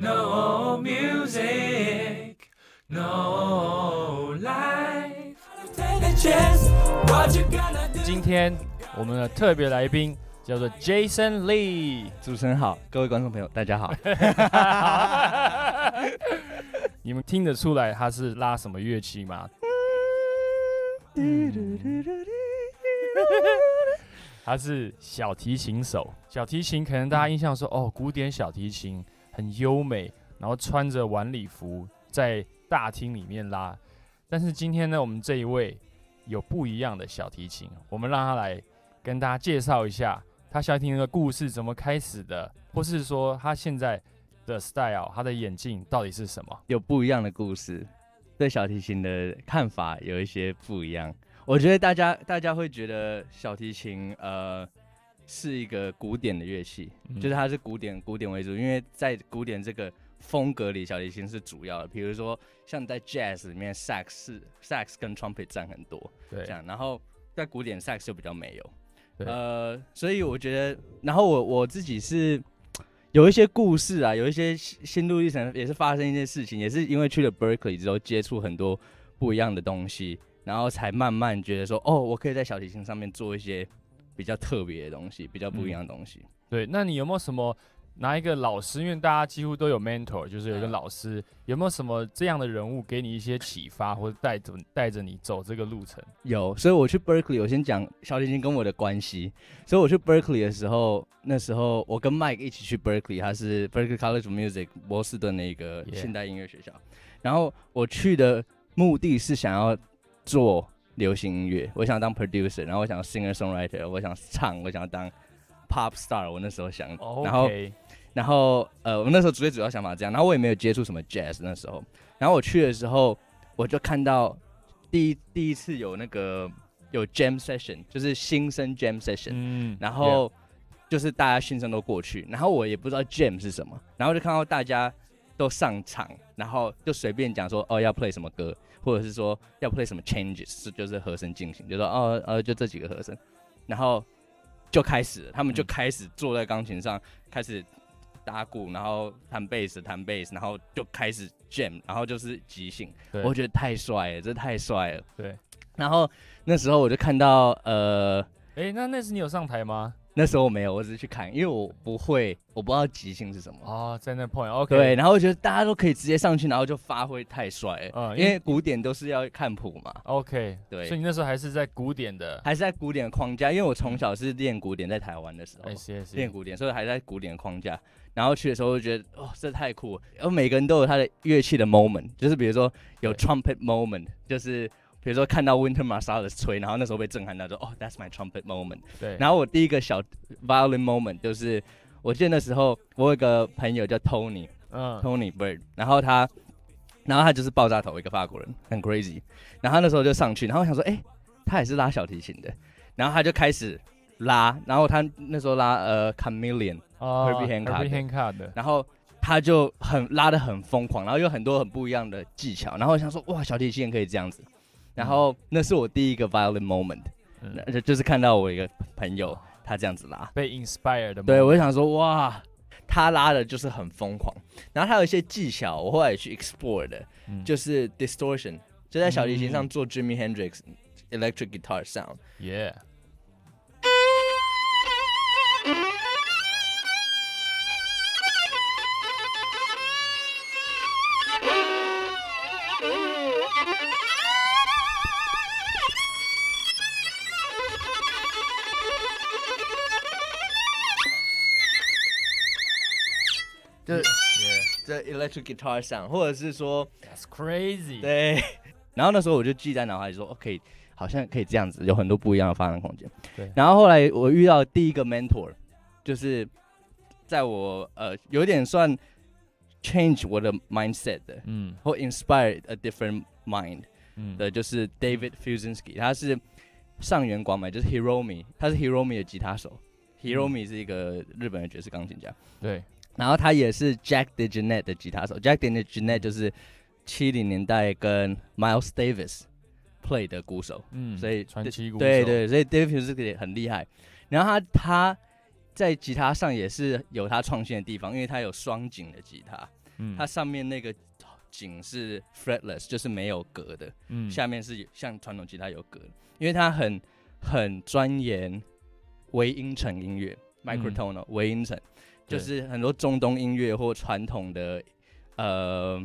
No music, no life. 今天我们的特别来宾叫做 Jason Lee，主持人好，各位观众朋友大家好。你们听得出来他是拉什么乐器吗？他是小提琴手。小提琴可能大家印象说，哦，古典小提琴。很优美，然后穿着晚礼服在大厅里面拉。但是今天呢，我们这一位有不一样的小提琴，我们让他来跟大家介绍一下他小提琴的故事怎么开始的，或是说他现在的 style，他的眼镜到底是什么？有不一样的故事，对小提琴的看法有一些不一样。我觉得大家大家会觉得小提琴呃。是一个古典的乐器，嗯、就是它是古典古典为主，因为在古典这个风格里，小提琴是主要的。比如说像在 jazz 里面，sax 是 sax 跟 trumpet 占很多，对，这样。然后在古典 sax 就比较没有，对呃，所以我觉得，然后我我自己是有一些故事啊，有一些心路历程，也是发生一些事情，也是因为去了 Berkeley 之后接触很多不一样的东西，然后才慢慢觉得说，哦，我可以在小提琴上面做一些。比较特别的东西，比较不一样的东西。嗯、对，那你有没有什么拿一个老师？因为大家几乎都有 mentor，就是有一个老师，嗯、有没有什么这样的人物给你一些启发，或者带着带着你走这个路程？有，所以我去 Berkeley，我先讲小提琴跟我的关系。所以我去 Berkeley 的时候，那时候我跟 Mike 一起去 Berkeley，他是 Berkeley College of Music 波士顿的一个现代音乐学校。然后我去的目的是想要做。流行音乐，我想当 producer，然后我想 singer songwriter，我想唱，我想要当 pop star。我那时候想.然后，然后，呃，我那时候主最主要想法这样，然后我也没有接触什么 jazz 那时候。然后我去的时候，我就看到第一第一次有那个有 jam session，就是新生 jam session，嗯，然后就是大家新生都过去，然后我也不知道 jam 是什么，然后就看到大家都上场，然后就随便讲说，哦，要 play 什么歌。或者是说要 play 什么 changes，是就是和声进行，就说哦呃就这几个和声，然后就开始了，他们就开始坐在钢琴上、嗯、开始打鼓，然后弹贝斯弹贝斯，然后就开始 jam，然后就是即兴，我觉得太帅了，这太帅了。对，然后那时候我就看到呃，哎、欸，那那时你有上台吗？那时候我没有，我只是去看，因为我不会，我不知道即兴是什么。哦，在那 point，OK。对，然后我觉得大家都可以直接上去，然后就发挥太帅了。嗯，因为古典都是要看谱嘛。OK，对。所以你那时候还是在古典的，还是在古典的框架，因为我从小是练古典，在台湾的时候，练古典，所以还在古典的框架。然后去的时候就觉得，哦，这太酷了。然后每个人都有他的乐器的 moment，就是比如说有 trumpet moment，就是。比如说看到 Winter Marsalis 吹，然后那时候被震撼到，说哦，That's my trumpet moment。对。然后我第一个小 violin moment 就是，我记得那时候我有一个朋友叫 Tony，嗯，Tony Bird，然后他，然后他就是爆炸头，一个法国人，很 crazy。然后他那时候就上去，然后我想说，哎，他也是拉小提琴的，然后他就开始拉，然后他那时候拉呃 Chameleon，Herbie Hancock，Herbie Hancock 的，然后他就很拉的很疯狂，然后有很多很不一样的技巧，然后我想说，哇，小提琴可以这样子。然后那是我第一个 violent moment，嗯，就就是看到我一个朋友他这样子拉，被 inspired 的。对，我就想说哇，他拉的就是很疯狂。然后他有一些技巧，我后来也去 explore 的，嗯、就是 distortion，就在小提琴上做 Jimi Hendrix electric guitar sound。Yeah。Electric guitar sound，或者是说，That's crazy。对，然后那时候我就记在脑海里说，OK，好像可以这样子，有很多不一样的发展空间。对，然后后来我遇到第一个 mentor，就是在我呃有点算 change 我的 mindset 的，嗯，或 inspire a different mind 的，就是 David Fiuczynski，他是上原广美，就是 Hiromi，他是 Hiromi 的吉他手，Hiromi 是一个日本的爵士钢琴家，对。然后他也是 Jack DeJohnette 的吉他手，Jack DeJohnette 就是七零年代跟 Miles Davis play 的鼓手，嗯，所以传奇鼓手，对对，所以 David 是个很厉害。然后他他在吉他上也是有他创新的地方，因为他有双颈的吉他，嗯，它上面那个颈是 fretless，就是没有格的，嗯。下面是像传统吉他有格的，因为他很很钻研微音程音乐，microtonal 微音程，就是很多中东音乐或传统的呃，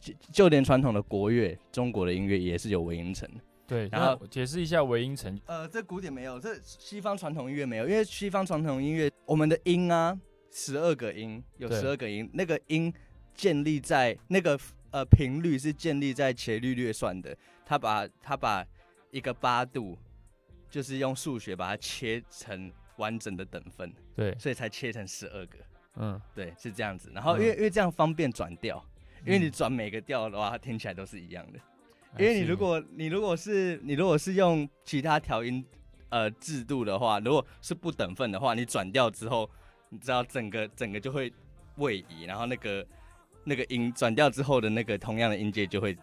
就就连传统的国乐，中国的音乐也是有微音程的。对，然后解释一下微音程，呃，这古典没有，这西方传统音乐没有，因为西方传统音乐，我们的音啊，十二个音，有十二个音，那个音建立在那个呃频率是建立在伽利略算的，他把他把一个八度，就是用数学把它切成完整的等分，对，所以才切成十二个，嗯，对，是这样子。然后因为、嗯。因为这样方便转调，因为你嗯转每个调的话，它听起来都是一样的。因为你如果你如果是你如果是用其他调音呃制度的话，如果是不等分的话，你转调之后，你知道整个整个就会位移，然后那个那个音转调之后的那个同样的音阶就会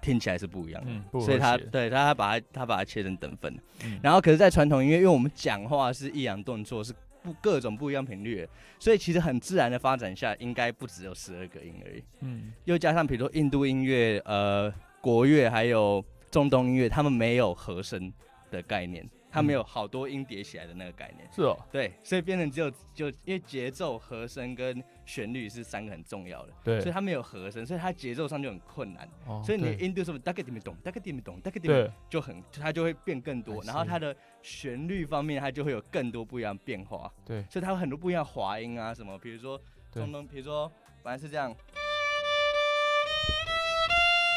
听起来是不一样的。嗯，所以他对他他把它他把它切成等分，嗯。然后可是，在传统音乐，因为我们讲话是抑扬顿挫，是不各种不一样频率，所以其实很自然的发展下，应该不只有十二个音而已。嗯。又加上比如说印度音乐、呃国乐还有中东音乐，他们没有和声的概念，他们有好多音叠起来的那个概念。是哦，对，所以变成只有就因为节奏、和声跟旋律是三个很重要的，对，所以它没有和声，所以它节奏上就很困难。哦所以你的对。音度是不是大概听不懂，大概听不懂，大概听不懂，就很它就会变更多，然后它的旋律方面它就会有更多不一样的变化，对。所以它有很多不一样的滑音啊什么，比如说中东，比如说本来是这样，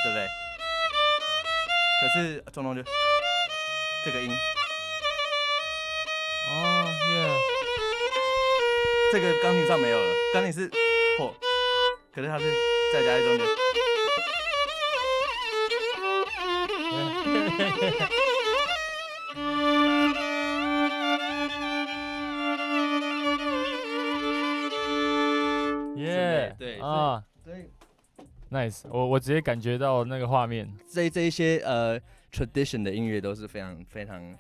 对。不对？可是中东就这个音，哦耶，这个钢琴上没有了，钢琴是破，可是它是再加在中间。耶，对啊。所以，nice，我我直接感觉到那个画面，这这一些呃 tradition 的音乐都是非常非常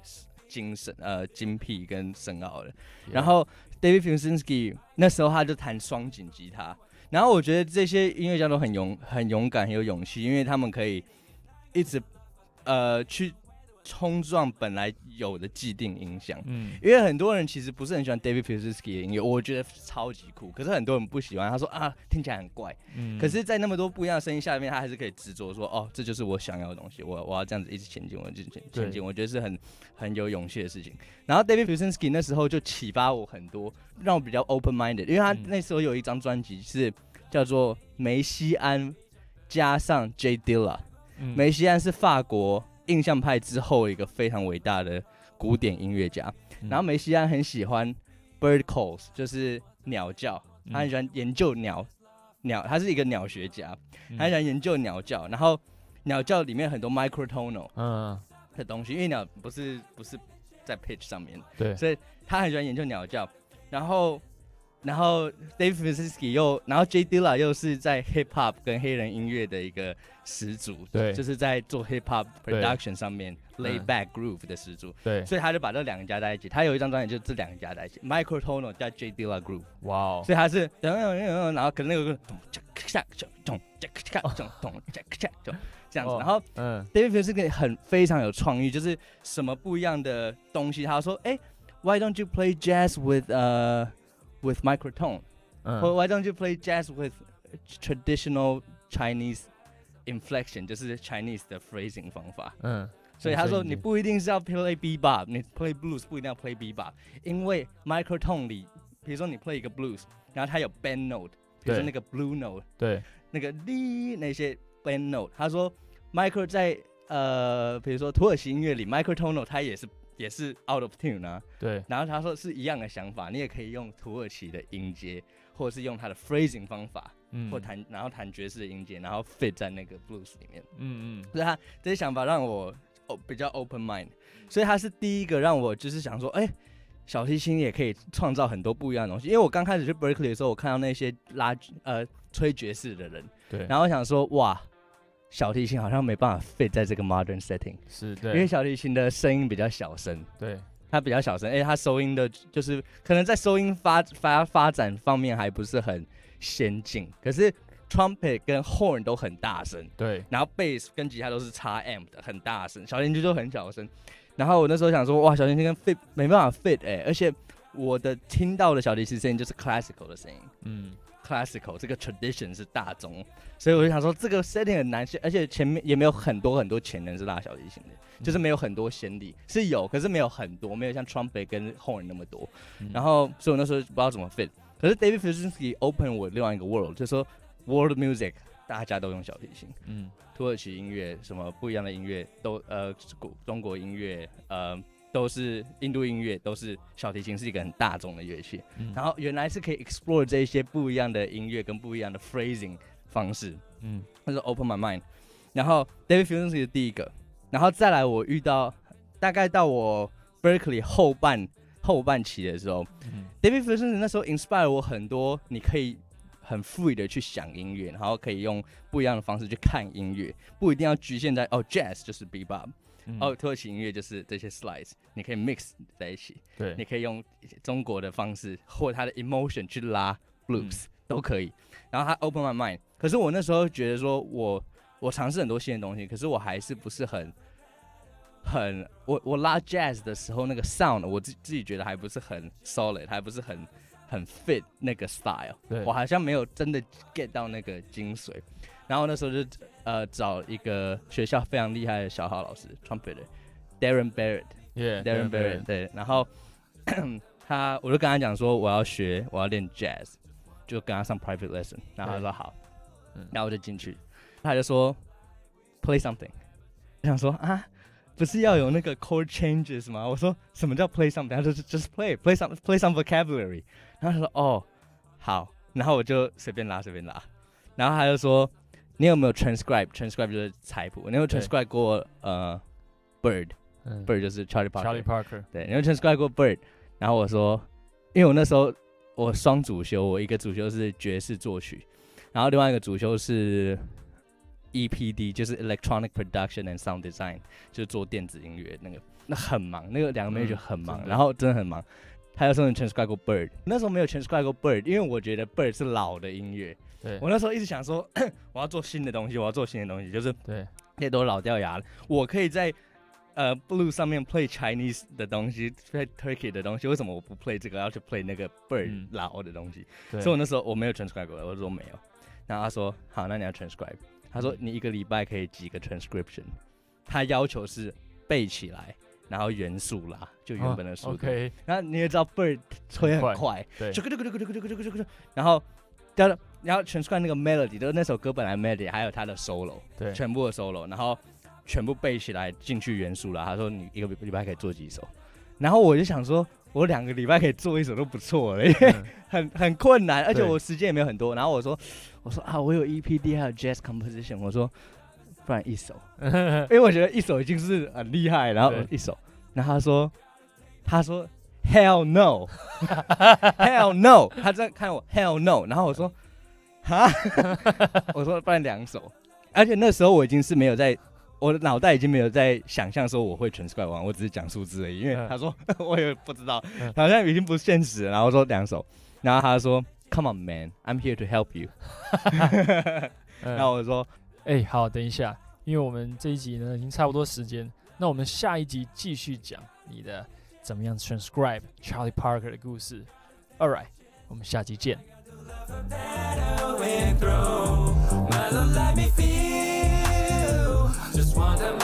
精神呃精辟跟深奥的。然后 David Fusinski 那时候他就弹双井吉他，然后我觉得这些音乐家都很勇很勇敢很有勇气，因为他们可以一直呃去冲撞本来有的既定影响。嗯，因为很多人其实不是很喜欢 David Fusinski 的音乐，我觉得超级酷。可是很多人不喜欢，他说啊听起来很怪。嗯可是，在那么多不一样的声音下面，他还是可以执着说，哦，这就是我想要的东西，我我要这样子一直前进，我一直前前进，我觉得是很很有勇气的事情。然后 David Fusinski 那时候就启发我很多，让我比较 open minded，因为他嗯那时候有一张专辑是叫做梅西安加上 J Dilla，嗯梅西安是法国印象派之后一个非常伟大的古典音乐家，嗯。然后梅西安很喜欢 bird calls，就是鸟叫，他很嗯喜欢研究鸟。鸟，他是一个鸟学家，嗯。他很喜欢研究鸟叫，然后鸟叫里面很多 microtonal 嗯，的东西，因为鸟不是不是在 pitch 上面，对，所以他很喜欢研究鸟叫。然后，然后 Dave Fusinski 又，然后 J Dilla 又是在 hip hop 跟黑人音乐的一个始祖，对。就是在做 hip hop production 上面嗯。lay back groove 的始祖，对，所以他就把这两个加在一起。他有一张专辑就是这两个加在一起，microtonal 加 J Dilla groove。哇哦，所以他是，然后可能那个咚锵锵咚锵锵咚咚锵锵咚这样子，哦。然后嗯。David 个很非常有创意，就是什么不一样的东西，他说，哎，Why don't you play jazz with 呃 with microtone，或嗯， Why don't you play jazz with traditional Chinese inflection，就是 Chinese 的 phrasing 方法。嗯，所以他说声音你不一定是要 play bebop，你 play blues 不一定要 play bebop，因为 microtone 里，比如说你 play 一个 blues，然后它有 bend note，比如说对那个 blue note，对，那个哩那些 bend note，他说 micro 在呃，比如说土耳其音乐里 microtonal 它也是 也是 out of tune 啊，对，然后他说是一样的想法，你也可以用土耳其的音阶，或者是用他的 phrasing 方法，嗯，或弹然后弹爵士的音阶，然后 fit 在那个 blues 里面。嗯嗯，所以他这些想法让我哦比较 open mind，所以他是第一个让我就是想说，哎、小提琴也可以创造很多不一样的东西。因为我刚开始去 Berkeley 的时候，我看到那些拉呃吹爵士的人，对，然后我想说，哇，小提琴好像没办法 fit 在这个 modern setting，是对，因为，小提琴的声音比较小声，对，它比较小声，而且他收音的，就是可能在收音发发发展方面还不是很先进，可是 trumpet 跟 horn 都很大声，对，然后 bass 跟吉他都是插 amp 的，很大声，小提琴就很小声。然后我那时候想说，哇，小提琴跟 fit 没办法 fit 哎、欸，而且我的听到的小提琴声音就是 classical 的声音，嗯。Classical 这个 tradition 是大宗，所以我就想说这个 setting 很难，而且前面也没有很多很多潜能是拉小提琴的，嗯、就是没有很多先例是有，可是没有很多，没有像 trumpet 跟 horn 那么多。嗯、然后，所以我那时候不知道怎么 fit。可是 David Fizunsky open 我另外一个 world，就是说 world music 大家都用小提琴，嗯，土耳其音乐什么不一样的音乐都呃中国音乐呃。都是印度音乐，都是小提琴是一个很大众的乐器。嗯、然后原来是可以 explore 这一些不一样的音乐跟不一样的 phrasing 方式。嗯，那是 open my mind。然后 David Fizunsky 是第一个，然后再来我遇到大概到我 Berkeley 后半后半期的时候、嗯、David Fizunsky 那时候 inspire 我很多，你可以很 free 的去想音乐，然后可以用不一样的方式去看音乐，不一定要局限在哦 jazz 就是 bebop。嗯、哦，土耳其音乐就是这些 slides，你可以 mix 在一起。对，你可以用中国的方式或它的 emotion 去拉 blues、嗯、都可以。然后他 open my mind，可是我那时候觉得说我我尝试很多新的东西，可是我还是不是很很我我拉 jazz 的时候那个 sound，我自自己觉得还不是很 solid，还不是很很 fit 那个 style。对，我好像没有真的 get 到那个精髓。然后那时候就呃找一个学校非常厉害的小号老师，trumpeter，Darren Barrett，yeah，Darren Barrett，对，然后他我就跟他讲说我要学我要练 jazz，就跟他上 private lesson，然后他说好，然后我就进去，他就说 play something，我想说啊不是要有那个 chord changes 吗？我说什么叫 play something？他说 just play play some play some vocabulary，然后他说哦好，然后我就随便拉随便拉，然后他就说。你有没有 transcribe？transcribe 就是采谱。你有 transcribe 过呃，Bird，Bird、嗯、就是 Charlie Parker。Charlie Parker。对，你有 transcribe 过 Bird。然后我说，因为我那时候我双主修，我一个主修是爵士作曲，然后另外一个主修是 EPD，就是 Electronic Production and Sound Design，就是做电子音乐那个，那很忙，那个两个 major 很忙，嗯、然后真的很忙。他又说你 transcribe 过 Bird，那时候没有 transcribe 过 Bird，因为我觉得 Bird 是老的音乐。对，我那时候一直想说，我要做新的东西，我要做新的东西，就是对，那都老掉牙了。我可以在呃 Blue 上面 play Chinese 的东西，play Turkey 的东西，为什么我不 play 这个，要去 play 那个 Bird 老的东西？嗯、所以我那时候我没有 transcribe 过来，我说没有。然后他说好，那你要 transcribe。他说你一个礼拜可以几个 transcription？他要求是背起来，然后元素啦，就原本的速度。哦、OK。然后你也知道 Bird 吹很快，对，然后。然后全是看那个 melody，就是那首歌本来 melody，还有他的 solo，对，全部的 solo，然后全部背起来进去元素了。他说你一个礼拜可以做几首，然后我就想说，我两个礼拜可以做一首都不错了，因为很很困难，而且我时间也没有很多。然后我说，我说啊，我有 EPD 还有 jazz composition，我说不然一首，因为我觉得一首已经是很厉害，然后一首，然后他说，他说。Hell no, Hell no！他在看我，Hell no！然后我说，哈，我说办两首，而且那时候我已经是没有在，我的脑袋已经没有在想象说我会 transcribe 完，我只是讲数字而已。因为他说 我也不知道，好像已经不现实了。然后我说两首，然后他说，Come on man，I'm here to help you。然后我说，哎、欸，好，等一下，因为我们这一集呢已经差不多时间，那我们下一集继续讲你的。怎么样 transcribe Charlie Parker 的故事？All right，我们下集见。Just want to